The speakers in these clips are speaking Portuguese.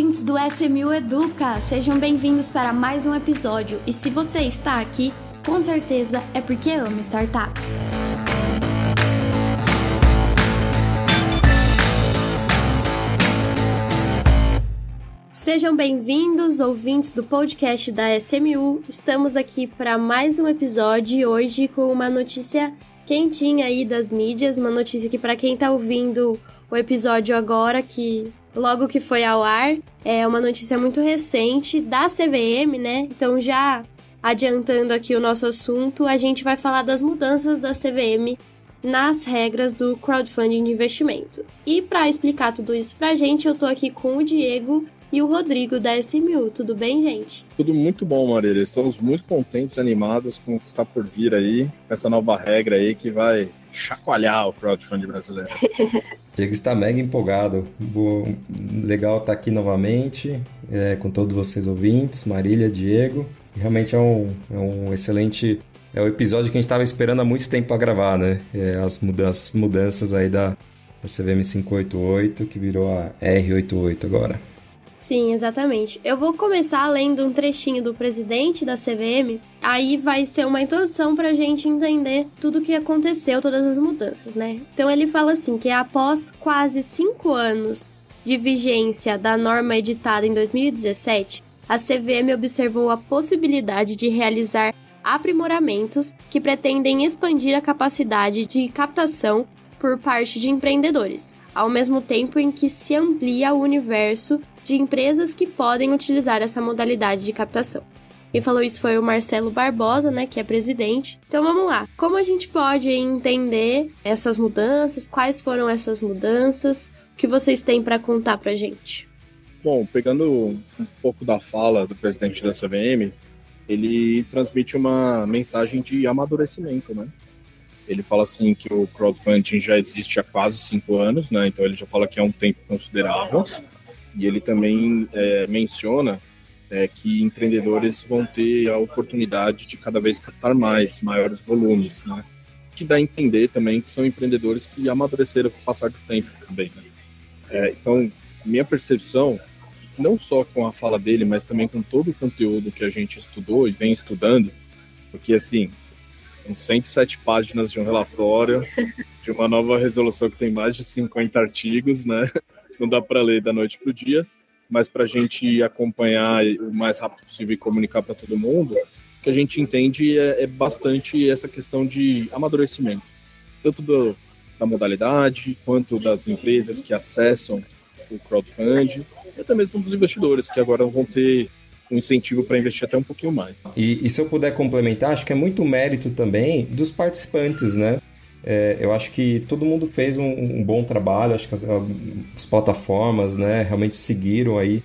ouvintes do SMU Educa! Sejam bem-vindos para mais um episódio. E se você está aqui, com certeza é porque ama startups. Sejam bem-vindos, ouvintes do podcast da SMU. Estamos aqui para mais um episódio hoje com uma notícia quentinha aí das mídias, uma notícia que para quem está ouvindo o episódio agora, que logo que foi ao ar, é uma notícia muito recente da CVM, né? Então já adiantando aqui o nosso assunto, a gente vai falar das mudanças da CVM nas regras do crowdfunding de investimento. E para explicar tudo isso pra gente, eu tô aqui com o Diego e o Rodrigo da SMU. Tudo bem, gente? Tudo muito bom, Marília. Estamos muito contentes animados com o que está por vir aí, essa nova regra aí que vai chacoalhar o crowdfunding brasileiro. Diego está mega empolgado. Legal estar aqui novamente é, com todos vocês ouvintes, Marília, Diego. Realmente é um, é um excelente. É o episódio que a gente estava esperando há muito tempo para gravar, né? É, as mudanças, mudanças aí da, da CVM 588 que virou a R88 agora. Sim, exatamente. Eu vou começar lendo um trechinho do presidente da CVM, aí vai ser uma introdução para a gente entender tudo o que aconteceu, todas as mudanças, né? Então ele fala assim que após quase cinco anos de vigência da norma editada em 2017, a CVM observou a possibilidade de realizar aprimoramentos que pretendem expandir a capacidade de captação por parte de empreendedores, ao mesmo tempo em que se amplia o universo de empresas que podem utilizar essa modalidade de captação. Quem falou isso foi o Marcelo Barbosa, né, que é presidente. Então vamos lá. Como a gente pode entender essas mudanças? Quais foram essas mudanças? O que vocês têm para contar para gente? Bom, pegando um pouco da fala do presidente da CVM, ele transmite uma mensagem de amadurecimento, né? Ele fala assim que o crowdfunding já existe há quase cinco anos, né? Então ele já fala que é um tempo considerável. E ele também é, menciona é, que empreendedores vão ter a oportunidade de cada vez captar mais, maiores volumes, né? Que dá a entender também que são empreendedores que amadureceram com o passar do tempo também. Né? É, então, minha percepção, não só com a fala dele, mas também com todo o conteúdo que a gente estudou e vem estudando, porque assim, são 107 páginas de um relatório, de uma nova resolução que tem mais de 50 artigos, né? Não dá para ler da noite para o dia, mas para a gente acompanhar o mais rápido possível e comunicar para todo mundo, o que a gente entende é, é, bastante essa questão de amadurecimento, tanto do, da modalidade, quanto das empresas que acessam o crowdfunding, e até mesmo dos investidores, que agora vão ter um incentivo para investir até um pouquinho mais. E, e, se eu puder complementar, acho que é muito mérito também dos participantes, né? É, eu acho que todo mundo fez um, um bom trabalho, acho que as, as, plataformas né, realmente seguiram aí,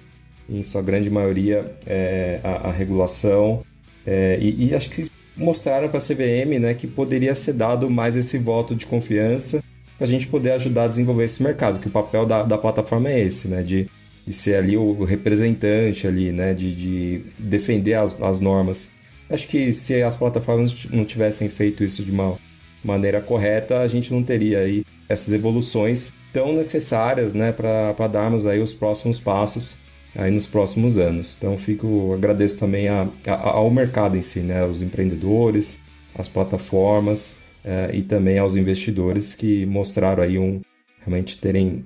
em sua grande maioria, é, a, a, regulação é, e, e, acho que mostraram para a CVM né, que poderia ser dado mais esse voto de confiança para a gente poder ajudar a desenvolver esse mercado, que o papel da, da plataforma é esse, né, de, de ser ali o representante ali, né, de, de defender as, as normas. Acho que se as plataformas não tivessem feito isso de mal maneira correta, a gente não teria aí essas evoluções tão necessárias né, para darmos aí os próximos passos aí nos próximos anos. Então fico agradeço também a, a, ao mercado em si, né, aos empreendedores, às plataformas é, e também aos investidores que mostraram aí um realmente terem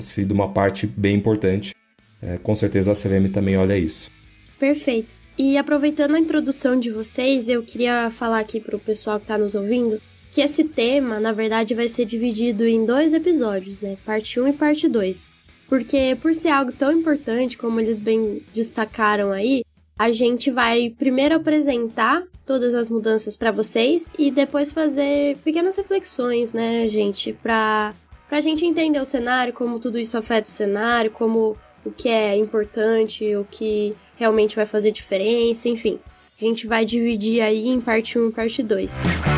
sido uma parte bem importante. É, com certeza a CVM também olha isso. Perfeito. E aproveitando a introdução de vocês, eu queria falar aqui para o pessoal que está nos ouvindo que esse tema, na verdade, vai ser dividido em dois episódios, né? Parte 1 e parte 2. Porque por ser algo tão importante, como eles bem destacaram aí, a gente vai primeiro apresentar todas as mudanças para vocês e depois fazer pequenas reflexões, né, gente, para pra gente entender o cenário, como tudo isso afeta o cenário, como o que é importante, o que realmente vai fazer diferença, enfim. A gente vai dividir aí em parte 1 e parte 2.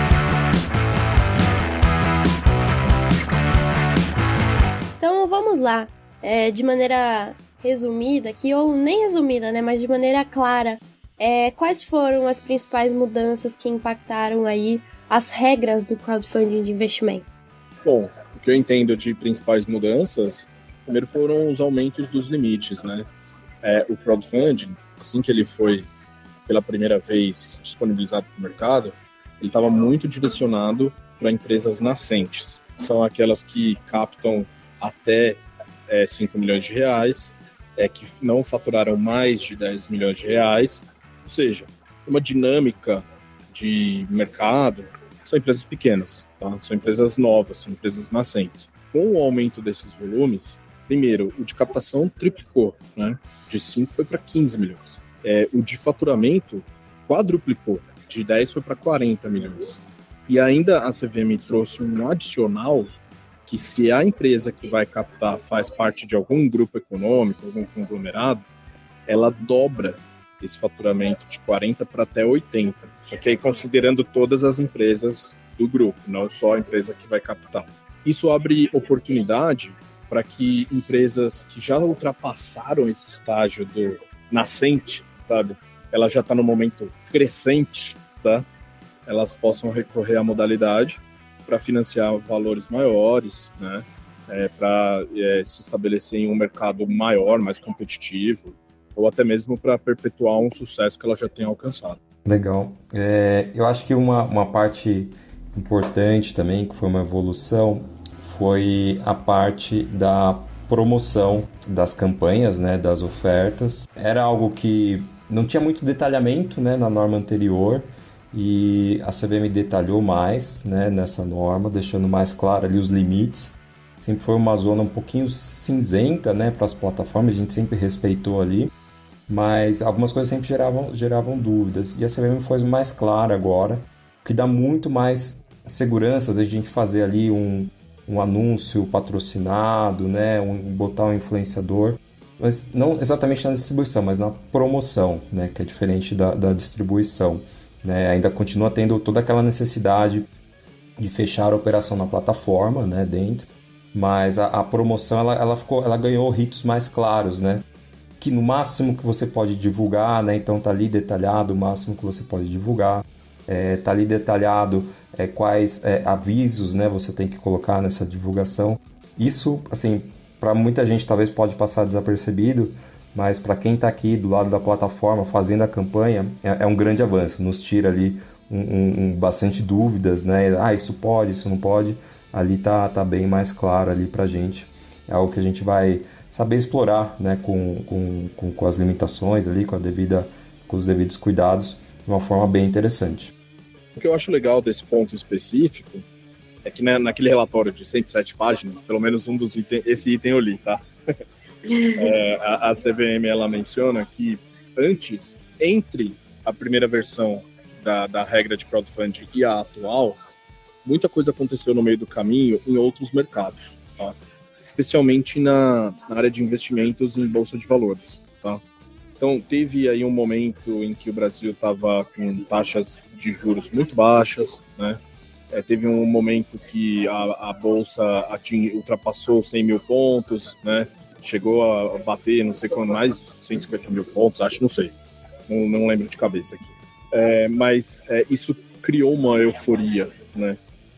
Vamos lá, é, de maneira resumida aqui, ou nem resumida, né, mas de maneira clara, é, quais foram as principais mudanças que impactaram aí as regras do crowdfunding de investimento? Bom, o que eu entendo de principais mudanças, primeiro foram os aumentos dos limites, né? é, o crowdfunding, assim que ele foi pela primeira vez disponibilizado para o mercado, ele estava muito direcionado para empresas nascentes. São aquelas que captam até é, 5 milhões de reais, é, que não faturaram mais de 10 milhões de reais, ou seja, uma dinâmica de mercado, são empresas pequenas, tá? são empresas novas, são empresas nascentes. Com o aumento desses volumes, primeiro, o de captação triplicou, né? de 5 foi para 15 milhões. É, o de faturamento quadruplicou, de 10 foi para 40 milhões. E ainda a CVM trouxe um adicional que se a empresa que vai captar faz parte de algum grupo econômico, algum conglomerado, ela dobra esse faturamento de 40 para até 80. Só que aí considerando todas as empresas do grupo, não só a empresa que vai captar. Isso abre oportunidade para que empresas que já ultrapassaram esse estágio do nascente, sabe? Ela já está no momento crescente, tá? Elas possam recorrer à modalidade para financiar valores maiores, né? É, para é, se estabelecer em um mercado maior, mais competitivo, ou até mesmo para perpetuar um sucesso que ela já tenha alcançado. Legal. É, eu acho que uma, uma parte importante também, que foi uma evolução, foi a parte da promoção das campanhas, né, das ofertas. Era algo que não tinha muito detalhamento né, na norma anterior, e a CVM detalhou mais né, nessa norma, deixando mais claro ali os limites. Sempre foi uma zona um pouquinho cinzenta né, para as plataformas, a gente sempre respeitou ali, mas algumas coisas sempre geravam, geravam dúvidas. E a CVM foi mais clara agora, que dá muito mais segurança da gente fazer ali um, um anúncio patrocinado, né, um, botar um influenciador, mas não exatamente na distribuição, mas na promoção, né, que é diferente da, da distribuição. Né? Ainda continua tendo toda aquela necessidade de fechar a operação na plataforma, né, dentro, mas a, a, promoção ela, ela, ficou, ela ganhou ritos mais claros, né, que no máximo que você pode divulgar, né, então tá ali detalhado o máximo que você pode divulgar, é, tá ali detalhado é, quais é, avisos, né, você tem que colocar nessa divulgação. Isso, assim, para muita gente talvez pode passar desapercebido, mas para quem está aqui do lado da plataforma fazendo a campanha, é, é um grande avanço, nos tira ali um, um, um, bastante dúvidas, né? Ah, isso pode, isso não pode. Ali tá, tá bem mais claro ali para gente. É algo que a gente vai saber explorar, né? Com, com, com, com as limitações ali, com a devida, com os devidos cuidados, de uma forma bem interessante. O que eu acho legal desse ponto específico é que né, naquele relatório de 107 páginas, pelo menos um dos itens, esse item eu li, tá? é, a, a, CVM ela menciona que antes, entre a primeira versão da, da regra de crowdfunding e a atual, muita coisa aconteceu no meio do caminho em outros mercados, tá? especialmente na, na, área de investimentos em bolsa de valores. Tá? Então, teve aí um momento em que o Brasil estava com taxas de juros muito baixas, né? É, teve um momento que a, a bolsa ating, ultrapassou 100 mil pontos, né? Chegou a bater, não sei quando, mais 150 mil pontos, acho, não sei. Não, não lembro de cabeça aqui. É, mas é, isso criou uma euforia, né,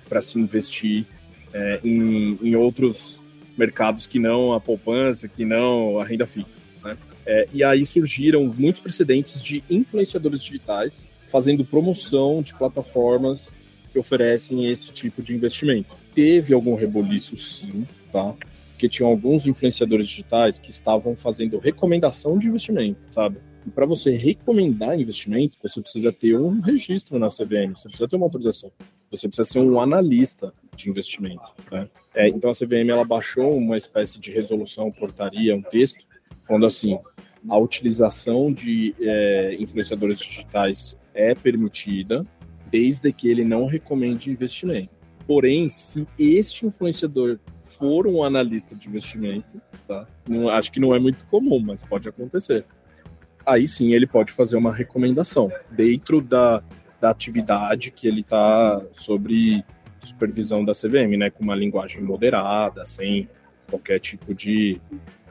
para se investir é, em, em outros mercados que não a poupança, que não a renda fixa. Né? É, e aí surgiram muitos precedentes de influenciadores digitais fazendo promoção de plataformas que oferecem esse tipo de investimento. Teve algum reboliço, sim, tá? Porque tinham alguns influenciadores digitais que estavam fazendo recomendação de investimento, sabe? E para você recomendar investimento, você precisa ter um registro na CVM, você precisa ter uma autorização, você precisa ser um analista de investimento. Né? É, então a CVM ela baixou uma espécie de resolução, portaria, um texto, falando assim: a utilização de é, influenciadores digitais é permitida, desde que ele não recomende investimento. Porém, se este influenciador for um analista de investimento, tá? Não, acho que não é muito comum, mas pode acontecer. Aí sim ele pode fazer uma recomendação dentro da, da atividade que ele está sobre supervisão da CVM, né? Com uma linguagem moderada, sem qualquer tipo de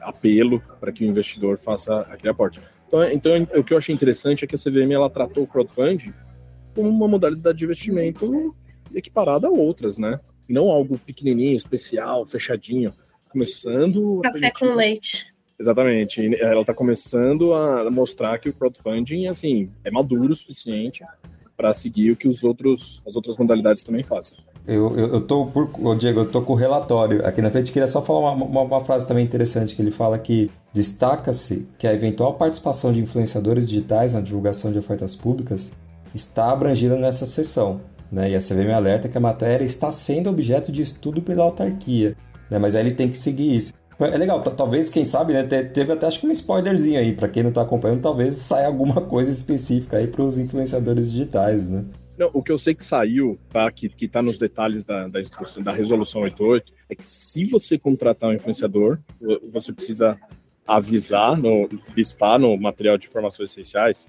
apelo para que o investidor faça aquele aporte. Então, então, o que eu achei interessante é que a CVM ela tratou o crowdfunding como uma modalidade de investimento equiparada a outras, né? Não algo pequenininho, especial, fechadinho. Começando. Café com leite. Exatamente. Ela está começando a mostrar que o crowdfunding assim é maduro o suficiente para seguir o que os outros, as outras modalidades também fazem. Eu, eu, eu tô por. Diego, eu tô com o relatório aqui na frente. Queria só falar uma, uma, uma frase também interessante que ele fala que destaca-se que a eventual participação de influenciadores digitais na divulgação de ofertas públicas está abrangida nessa sessão. Né? E a CVM alerta que a matéria está sendo objeto de estudo pela autarquia. Né? Mas aí ele tem que seguir isso. É legal, talvez, quem sabe, né? Teve até acho que um spoilerzinho aí, para quem não tá acompanhando, talvez saia alguma coisa específica aí para os influenciadores digitais, né? Não, o que eu sei que saiu, tá? Que, que tá nos detalhes da, da instrução, da resolução 88, é que se você contratar um influenciador, você precisa avisar, no, listar no material de informações essenciais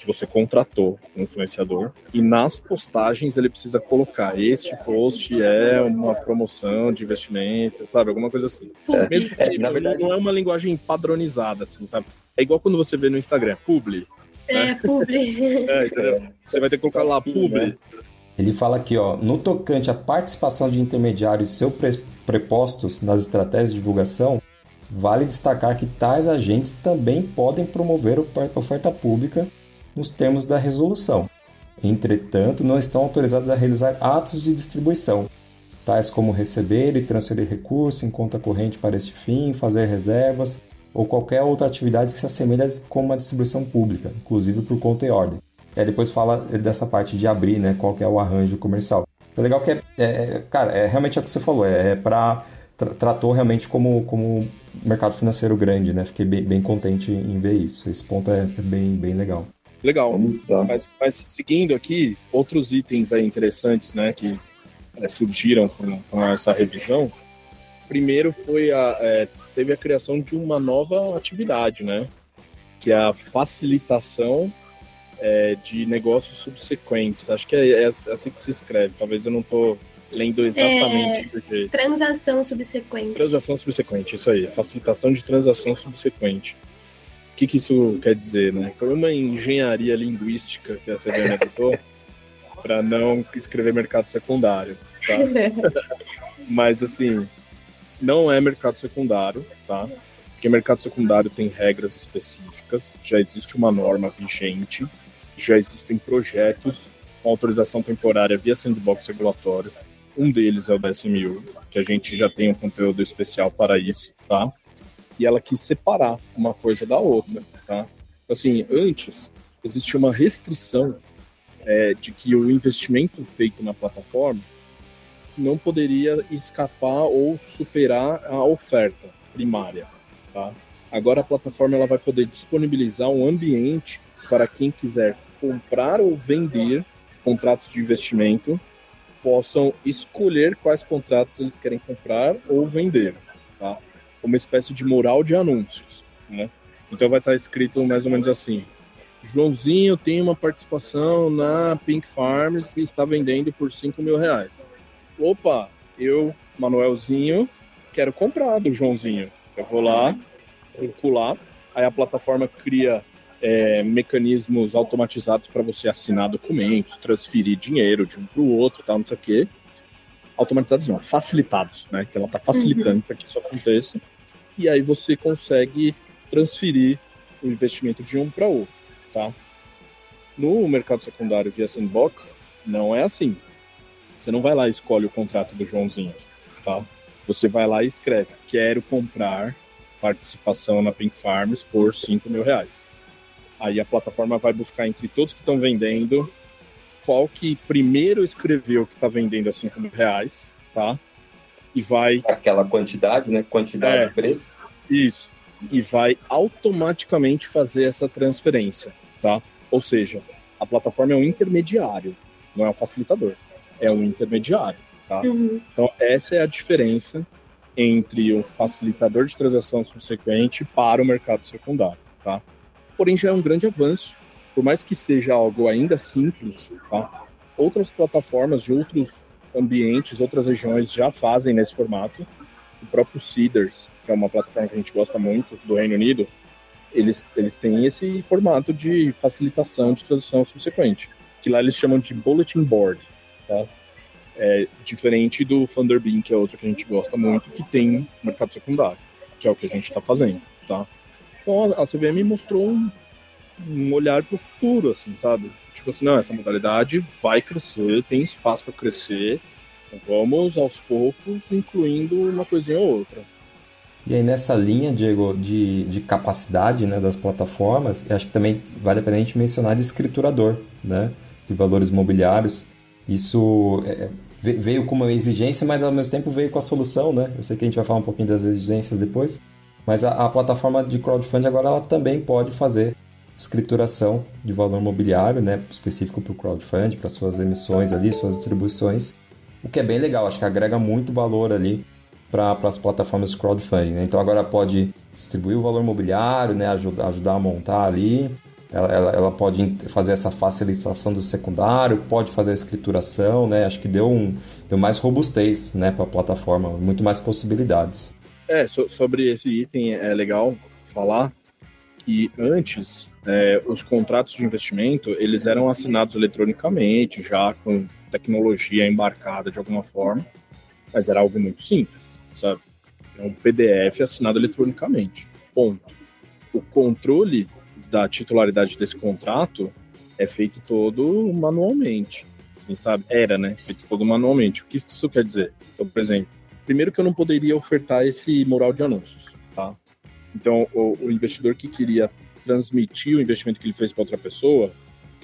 que você contratou um influenciador e nas postagens ele precisa colocar este post é uma promoção de investimento, sabe? Alguma coisa assim. É, Mesmo que é, na verdade não é uma linguagem padronizada, assim, sabe? É igual quando você vê no Instagram, publi. É, né? publi. é, entendeu? Você vai ter que colocar lá, publi. Né? Ele fala aqui, ó, no tocante à participação de intermediários e seus prepostos nas estratégias de divulgação, vale destacar que tais agentes também podem promover oferta pública nos termos da resolução. Entretanto, não estão autorizados a realizar atos de distribuição, tais como receber e transferir recursos em conta corrente para este fim, fazer reservas ou qualquer outra atividade que se assemelhe com uma distribuição pública, inclusive por conta e ordem. Aí depois fala dessa parte de abrir, né, qual é o arranjo comercial. É legal que é, é cara, é realmente é o que você falou, é, é para tra tratou realmente como como mercado financeiro grande, né? Fiquei bem, bem contente em ver isso. Esse ponto é, é bem bem legal. Legal. Mas, mas, seguindo aqui, outros itens aí interessantes, né, que é, surgiram com, com, essa revisão. Primeiro foi a é, teve a criação de uma nova atividade, né, que é a facilitação é, de negócios subsequentes. Acho que é, é, assim que se escreve. Talvez eu não estou lendo exatamente é, jeito. Transação subsequente. Transação subsequente, isso aí. Facilitação de transação subsequente que, que isso quer dizer, né? Foi uma engenharia linguística que a CBN adotou para não escrever mercado secundário, tá? Mas, assim, não é mercado secundário, tá? Porque mercado secundário tem regras específicas, já existe uma norma vigente, já existem projetos com autorização temporária via sandbox regulatório. Um deles é o DSMU, que a gente já tem um conteúdo especial para isso, tá? E ela quis separar uma coisa da outra, tá? Assim, antes existia uma restrição é, de que o investimento feito na plataforma não poderia escapar ou superar a oferta primária, tá? Agora a plataforma ela vai poder disponibilizar um ambiente para quem quiser comprar ou vender contratos de investimento possam escolher quais contratos eles querem comprar ou vender, tá? Uma espécie de mural de anúncios, né? Então vai estar escrito mais ou menos assim: Joãozinho tem uma participação na Pink Farms e está vendendo por 5 mil reais. Opa, eu, Manuelzinho, quero comprar do Joãozinho. Eu vou lá, calcular, aí a plataforma cria é, mecanismos automatizados para você assinar documentos, transferir dinheiro de um para o outro, tal, não sei o quê automatizados não, facilitados, né? Então ela está facilitando uhum. para que isso aconteça. E aí você consegue transferir o investimento de um para outro, tá? No mercado secundário via sandbox, não é assim. Você não vai lá e escolhe o contrato do Joãozinho, tá? Você vai lá e escreve, quero comprar participação na Pink Farms por 5 mil reais. Aí a plataforma vai buscar entre todos que estão vendendo qual que primeiro escreveu que está vendendo a 5 mil reais, tá? E vai. Aquela quantidade, né? Quantidade é, de preço. Isso. E vai automaticamente fazer essa transferência, tá? Ou seja, a plataforma é um intermediário, não é um facilitador. É um intermediário, tá? Uhum. Então, essa é a diferença entre o facilitador de transação subsequente para o mercado secundário, tá? Porém, já é um grande avanço por mais que seja algo ainda simples, tá? outras plataformas de outros ambientes, outras regiões já fazem nesse formato. O próprio Seeders, que é uma plataforma que a gente gosta muito do Reino Unido, eles, eles têm esse formato de facilitação de tradução subsequente, que lá eles chamam de Bulletin Board. Tá? É diferente do Thunderbeam, que é outro que a gente gosta muito, que tem mercado secundário, que é o que a gente está fazendo. tá? Então a CVM mostrou um, um olhar para o futuro, assim, sabe? Tipo assim, não, essa modalidade vai crescer, tem espaço para crescer, vamos aos poucos incluindo uma coisinha ou outra. E aí nessa linha, Diego, de, de capacidade né, das plataformas, acho que também vale a pena a gente mencionar de escriturador, né, de valores imobiliários. Isso é, veio com uma exigência, mas ao mesmo tempo veio com a solução, né? Eu sei que a gente vai falar um pouquinho das exigências depois, mas a, a plataforma de crowdfunding agora ela também pode fazer escrituração de valor imobiliário, né, específico para o crowdfunding, para suas emissões ali, suas distribuições, o que é bem legal, acho que agrega muito valor ali para as plataformas de crowdfunding. Né? Então agora pode distribuir o valor imobiliário, né, ajudar, ajudar a montar ali, ela, ela, ela, pode fazer essa facilitação do secundário, pode fazer a escrituração, né? Acho que deu, um, deu mais robustez né, para a plataforma, muito mais possibilidades. É, so, sobre esse item é legal falar que antes é, os contratos de investimento eles eram assinados eletronicamente, já com tecnologia embarcada de alguma forma, mas era algo muito simples, sabe? É um PDF assinado eletronicamente. Ponto. O controle da titularidade desse contrato é feito todo manualmente, assim, sabe? Era, né? Feito todo manualmente. O que isso quer dizer? Então, por exemplo, primeiro que eu não poderia ofertar esse mural de anúncios? Então, o, o investidor que queria transmitir o investimento que ele fez para outra pessoa,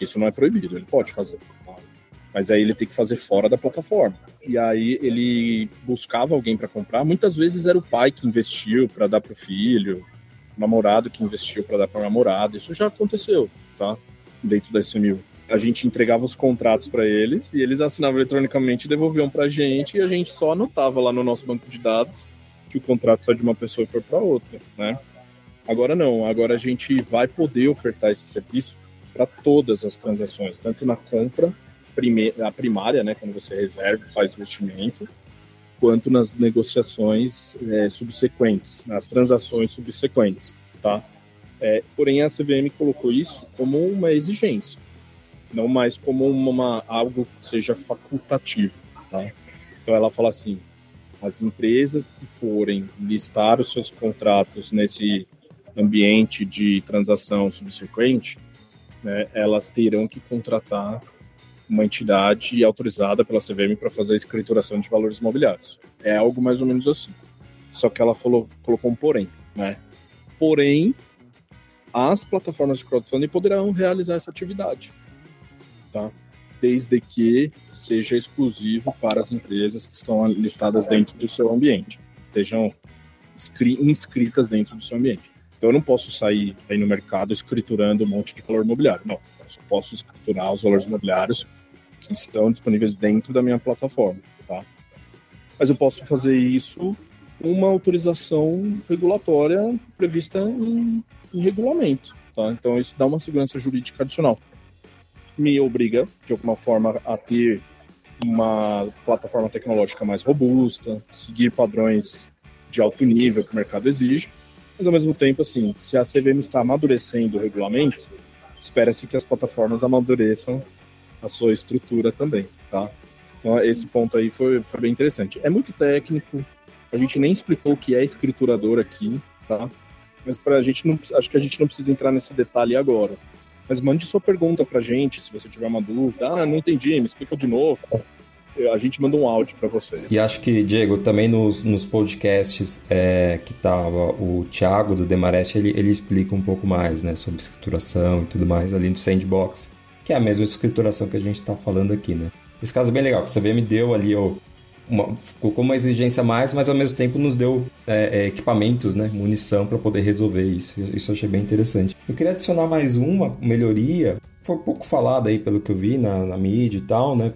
isso não é proibido, ele pode fazer. Mas aí ele tem que fazer fora da plataforma. E aí ele buscava alguém para comprar. Muitas vezes era o pai que investiu para dar para o filho, namorado que investiu para dar para namorada. Isso já aconteceu, tá? Dentro da SMU. A gente entregava os contratos para eles e eles assinavam eletronicamente devolviam para a gente e a gente só anotava lá no nosso banco de dados que o contrato saiu de uma pessoa e foi para outra, né? Agora não, agora a gente vai poder ofertar esse serviço para todas as transações, tanto na compra a primária, né, quando você reserva, faz investimento, quanto nas negociações é, subsequentes, nas transações subsequentes, tá? É, porém, a CVM colocou isso como uma exigência, não mais como uma, algo que seja facultativo, tá? Então, ela fala assim, as empresas que forem listar os seus contratos nesse ambiente de transação subsequente, né, elas terão que contratar uma entidade autorizada pela CVM para fazer a escrituração de valores imobiliários. É algo mais ou menos assim. Só que ela falou, colocou um porém, né? Porém, as plataformas de crowdfunding poderão realizar essa atividade, tá? Desde que seja exclusivo para as empresas que estão listadas dentro do seu ambiente, estejam inscritas dentro do seu ambiente. Então eu não posso sair aí no mercado escriturando um monte de valor imobiliário. Não, eu só posso escriturar os valores imobiliários que estão disponíveis dentro da minha plataforma, tá? Mas eu posso fazer isso com uma autorização regulatória prevista em, em regulamento, tá? Então isso dá uma segurança jurídica adicional. Me obriga, de alguma forma, a ter uma plataforma tecnológica mais robusta, seguir padrões de alto nível que o mercado exige, mas ao mesmo tempo, assim, se a CVM está amadurecendo o regulamento, espera-se que as plataformas amadureçam a sua estrutura também, tá? Então, esse ponto aí foi, foi bem interessante. É muito técnico, a gente nem explicou o que é escriturador aqui, tá? Mas para a gente não, acho que a gente não precisa entrar nesse detalhe agora. Mas mande sua pergunta para a gente, se você tiver uma dúvida. Ah, não entendi, me explica de novo a gente manda um áudio para você. E acho que, Diego, também nos, nos podcasts é, que tava o Thiago do Demarest, ele, ele explica um pouco mais, né, sobre escrituração e tudo mais ali no Sandbox, que é a mesma escrituração que a gente está falando aqui, né. Esse caso é bem legal, porque a CVM deu ali ó, uma, colocou uma exigência a mais, mas ao mesmo tempo nos deu é, é, equipamentos, né, munição para poder resolver isso. Isso eu achei bem interessante. Eu queria adicionar mais uma melhoria, foi pouco falada aí pelo que eu vi na, na mídia e tal, né,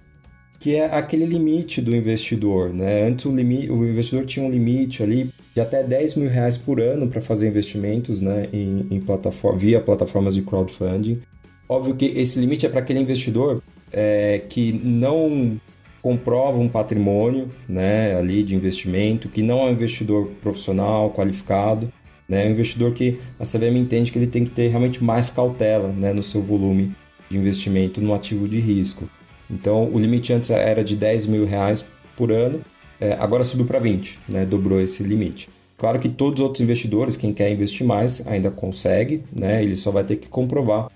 que é aquele limite do investidor. Né? Antes o, limite, o investidor tinha um limite ali de até 10 mil reais por ano para fazer investimentos né, em, em plataforma, via plataformas de crowdfunding. Óbvio que esse limite é para aquele investidor é, que não comprova um patrimônio né, ali de investimento, que não é um investidor profissional, qualificado, né, é um investidor que a CVM entende que ele tem que ter realmente mais cautela né, no seu volume de investimento no ativo de risco. Então, o limite antes era de 10 mil reais por ano, é, agora subiu para 20, né? dobrou esse limite. Claro que todos os outros investidores, quem quer investir mais, ainda consegue, né? Ele só vai ter que comprovar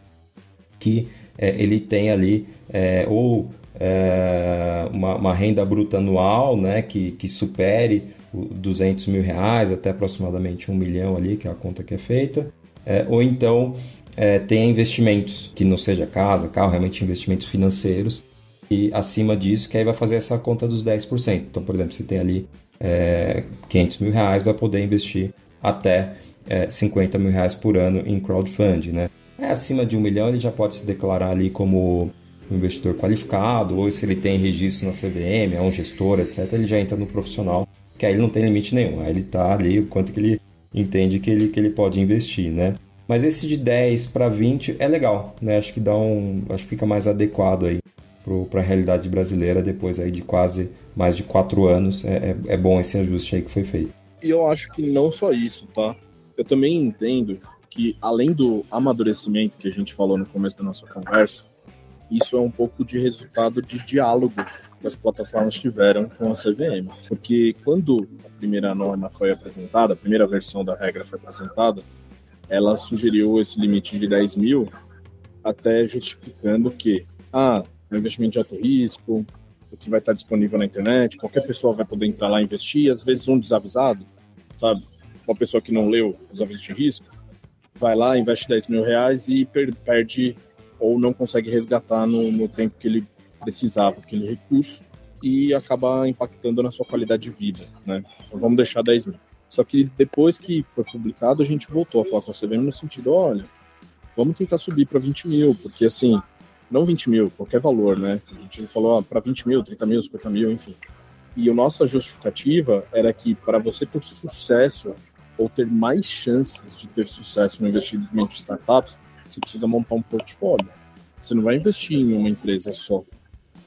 que é, ele tem ali é, ou é, uma, uma, renda bruta anual, né? Que, que supere 200 mil reais até aproximadamente um milhão ali, que é a conta que é feita, é, ou então é, tenha investimentos que não seja casa, carro, realmente investimentos financeiros e acima disso, que aí vai fazer essa conta dos 10%. Então, por exemplo, se tem ali é, 500 mil reais, vai poder investir até é, 50 mil reais por ano em crowdfunding, né? É acima de um milhão, ele já pode se declarar ali como investidor qualificado, ou se ele tem registro na CVM, é um gestor, etc., ele já entra no profissional, que aí ele não tem limite nenhum, aí ele está ali o quanto que ele entende que ele, que ele pode investir, né? Mas esse de 10 para 20 é legal, né? Acho que dá um, acho que fica mais adequado aí para a realidade brasileira depois aí de quase mais de quatro anos. É, é, é, bom esse ajuste aí que foi feito. E eu acho que não só isso, tá? Eu também entendo que, além do amadurecimento que a gente falou no começo da nossa conversa, isso é um pouco de resultado de diálogo que as plataformas tiveram com a CVM. Porque quando a primeira norma foi apresentada, a primeira versão da regra foi apresentada, ela sugeriu esse limite de 10 mil, até justificando que, ah, é um investimento de alto risco, que vai estar disponível na internet, qualquer pessoa vai poder entrar lá e investir, às vezes um desavisado, sabe? Uma pessoa que não leu os avisos de risco, vai lá, investe 10 mil reais e per perde ou não consegue resgatar no, no tempo que ele precisava aquele recurso e acaba impactando na sua qualidade de vida, né? Então vamos deixar 10 mil. Só que depois que foi publicado, a gente voltou a falar com a CVM no sentido, olha, vamos tentar subir para 20 mil, porque assim, não 20 mil, qualquer valor, né? A gente falou para 20 mil, 30 mil, 50 mil, enfim. E a nossa justificativa era que para você ter sucesso ou ter mais chances de ter sucesso no investimento de startups, você precisa montar um portfólio. Você não vai investir em uma empresa só.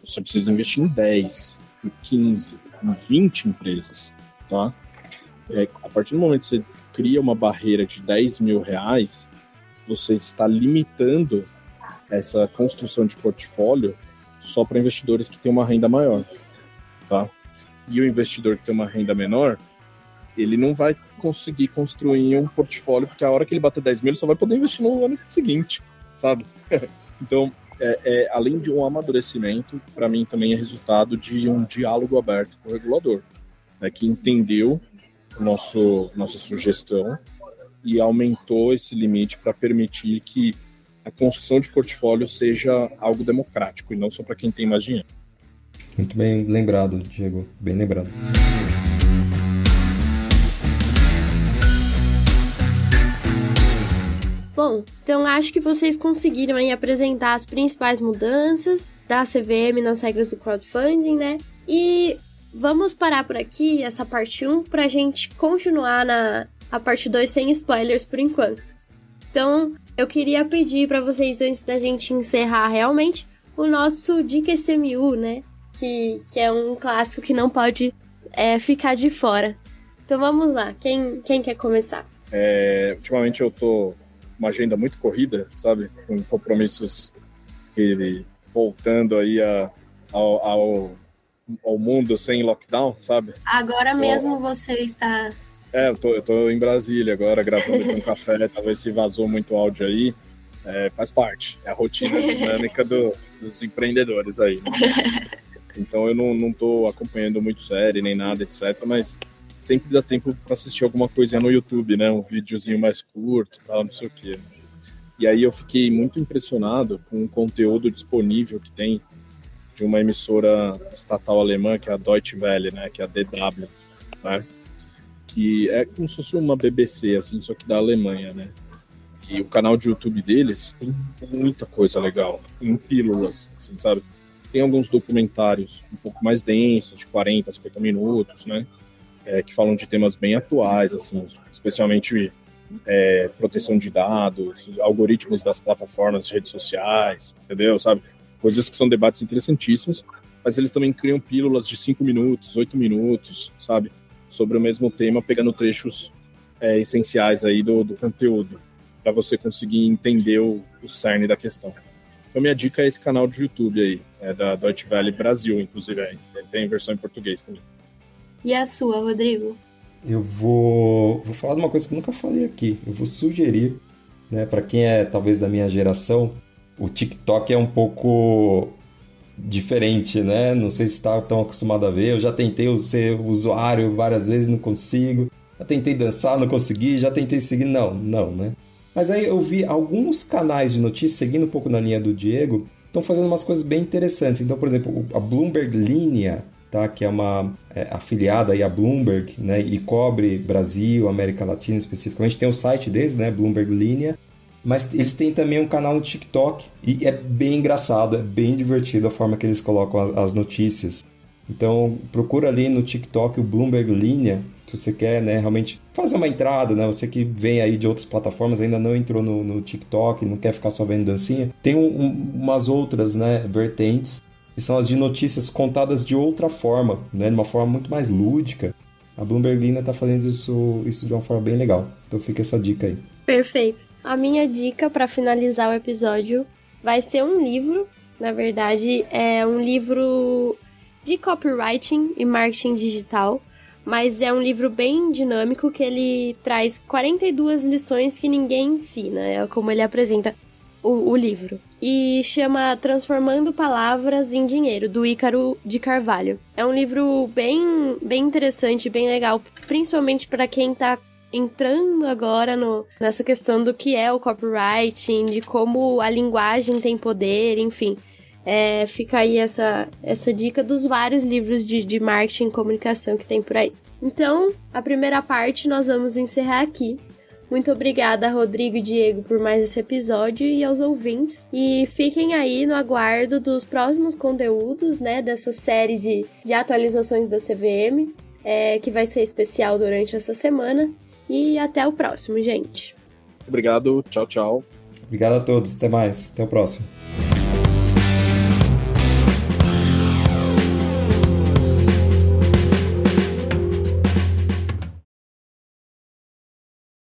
Você precisa investir em 10, em 15, em 20 empresas, tá? É, a partir do momento que você cria uma barreira de 10 mil reais, você está limitando essa construção de portfólio só para investidores que têm uma renda maior, tá? E o investidor que tem uma renda menor, ele não vai conseguir construir um portfólio, porque a hora que ele bater 10 mil, ele só vai poder investir no ano seguinte, sabe? então, é, é, além de um amadurecimento, para mim também é resultado de um diálogo aberto com o regulador, né, que entendeu nosso, nossa sugestão e aumentou esse limite para permitir que a construção de portfólio seja algo democrático e não só para quem tem mais dinheiro. Muito bem lembrado, Diego, bem lembrado. Bom, então acho que vocês conseguiram aí apresentar as principais mudanças da CVM nas regras do crowdfunding, né? E vamos parar por aqui, essa parte 1, para a gente continuar na a parte 2 sem spoilers por enquanto. Então, eu queria pedir para vocês, antes da gente encerrar realmente, o nosso Dica SMU, né? Que, que é um clássico que não pode é, ficar de fora. Então vamos lá, quem, quem quer começar? É, ultimamente eu tô uma agenda muito corrida, sabe? Com compromissos que, voltando aí a, ao, ao, ao mundo sem lockdown, sabe? Agora mesmo você está é, eu tô, eu tô em Brasília agora, gravando com um café, talvez se vazou muito áudio aí. É, faz parte, é a rotina dinâmica do, dos empreendedores aí. Né? Então eu não, não tô acompanhando muito série nem nada, etc. Mas sempre dá tempo para assistir alguma coisinha no YouTube, né? Um videozinho mais curto tal, não sei o quê. E aí eu fiquei muito impressionado com o conteúdo disponível que tem de uma emissora estatal alemã, que é a Deutsche Welle, né? Que é a DW, né? que é como se fosse uma BBC, assim, só que da Alemanha, né? E o canal de YouTube deles tem muita coisa legal, em pílulas, assim, sabe? Tem alguns documentários um pouco mais densos, de 40, 50 minutos, né? É, que falam de temas bem atuais, assim, especialmente é, proteção de dados, algoritmos das plataformas de redes sociais, entendeu? Sabe? Coisas que são debates interessantíssimos, mas eles também criam pílulas de 5 minutos, 8 minutos, sabe? sobre o mesmo tema, pegando trechos é, essenciais aí do, do conteúdo, para você conseguir entender o, o cerne da questão. Então, minha dica é esse canal de YouTube aí, é da Deutsche Welle Brasil, inclusive, é, tem versão em português também. E a sua, Rodrigo? eu vou, vou falar de uma coisa que eu nunca falei aqui. Eu vou sugerir, né, para quem é talvez da minha geração, o TikTok é um pouco diferente, né? Não sei se está tão acostumado a ver. Eu já tentei ser usuário várias vezes, não consigo. Já tentei dançar, não consegui. Já tentei seguir, não, não, né? Mas aí eu vi alguns canais de notícias, seguindo um pouco na linha do Diego, estão fazendo umas coisas bem interessantes. Então, por exemplo, a Bloomberg Linea, tá? que é uma é, afiliada aí à Bloomberg, né? e cobre Brasil, América Latina especificamente, tem o site deles, né? Bloomberg Linea, mas eles têm também um canal no TikTok e é bem engraçado, é bem divertido a forma que eles colocam as notícias. Então procura ali no TikTok o Bloomberg Linea se você quer né, realmente fazer uma entrada, né? Você que vem aí de outras plataformas, ainda não entrou no, no TikTok, não quer ficar só vendo dancinha, tem um, um, umas outras né, vertentes, que são as de notícias contadas de outra forma, né? De uma forma muito mais lúdica. A Bloomberg Lina tá fazendo isso, isso de uma forma bem legal. Então fica essa dica aí. Perfeito. A minha dica para finalizar o episódio vai ser um livro. Na verdade, é um livro de copywriting e marketing digital mas é um livro bem dinâmico que ele traz 42 lições que ninguém ensina, é como ele apresenta o, o livro. E chama Transformando Palavras em Dinheiro, do Ícaro de Carvalho. É um livro bem, bem interessante, bem legal, principalmente para quem está entrando agora no, nessa questão do que é o copywriting, de como a linguagem tem poder, enfim. É, fica aí essa, essa dica dos vários livros de, de marketing e comunicação que tem por aí. Então, a primeira parte nós vamos encerrar aqui. Muito obrigada, Rodrigo e Diego, por mais esse episódio e aos ouvintes. E fiquem aí no aguardo dos próximos conteúdos, né, dessa série de, de atualizações da CVM, é, que vai ser especial durante essa semana. E até o próximo, gente. Obrigado, tchau, tchau. Obrigado a todos, até mais, até o próximo.